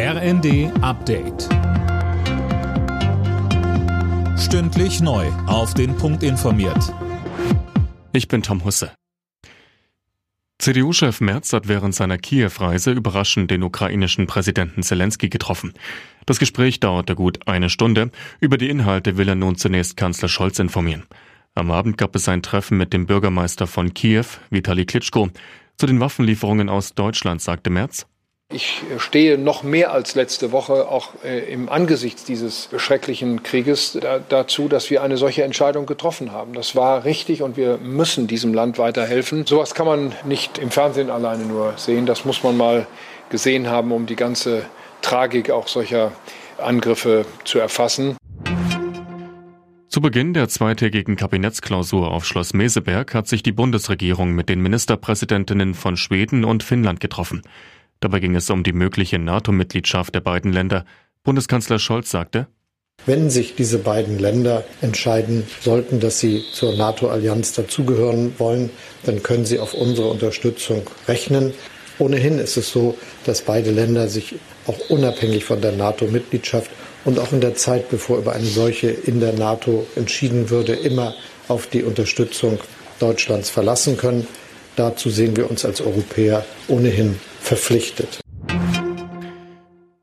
RND Update. Stündlich neu. Auf den Punkt informiert. Ich bin Tom Husse. CDU-Chef Merz hat während seiner Kiew-Reise überraschend den ukrainischen Präsidenten Zelensky getroffen. Das Gespräch dauerte gut eine Stunde. Über die Inhalte will er nun zunächst Kanzler Scholz informieren. Am Abend gab es ein Treffen mit dem Bürgermeister von Kiew, Vitali Klitschko. Zu den Waffenlieferungen aus Deutschland sagte Merz, ich stehe noch mehr als letzte Woche auch äh, im Angesichts dieses schrecklichen Krieges da, dazu, dass wir eine solche Entscheidung getroffen haben. Das war richtig und wir müssen diesem Land weiterhelfen. Sowas kann man nicht im Fernsehen alleine nur sehen. Das muss man mal gesehen haben, um die ganze Tragik auch solcher Angriffe zu erfassen. Zu Beginn der zweitägigen Kabinettsklausur auf Schloss Meseberg hat sich die Bundesregierung mit den Ministerpräsidentinnen von Schweden und Finnland getroffen. Dabei ging es um die mögliche NATO-Mitgliedschaft der beiden Länder. Bundeskanzler Scholz sagte, wenn sich diese beiden Länder entscheiden sollten, dass sie zur NATO-Allianz dazugehören wollen, dann können sie auf unsere Unterstützung rechnen. Ohnehin ist es so, dass beide Länder sich auch unabhängig von der NATO-Mitgliedschaft und auch in der Zeit, bevor über eine solche in der NATO entschieden würde, immer auf die Unterstützung Deutschlands verlassen können. Dazu sehen wir uns als Europäer ohnehin verpflichtet.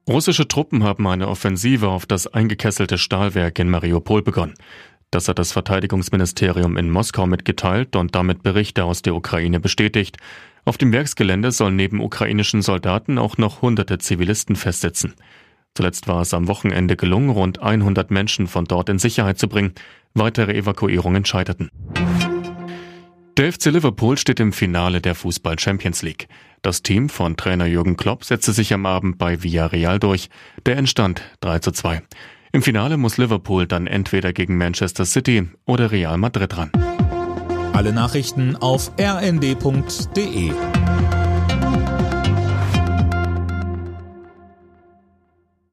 Russische Truppen haben eine Offensive auf das eingekesselte Stahlwerk in Mariupol begonnen. Das hat das Verteidigungsministerium in Moskau mitgeteilt und damit Berichte aus der Ukraine bestätigt. Auf dem Werksgelände sollen neben ukrainischen Soldaten auch noch hunderte Zivilisten festsitzen. Zuletzt war es am Wochenende gelungen, rund 100 Menschen von dort in Sicherheit zu bringen. Weitere Evakuierungen scheiterten. Der FC Liverpool steht im Finale der Fußball Champions League. Das Team von Trainer Jürgen Klopp setzte sich am Abend bei Villarreal durch. Der entstand 3 zu 2. Im Finale muss Liverpool dann entweder gegen Manchester City oder Real Madrid ran. Alle Nachrichten auf rnd.de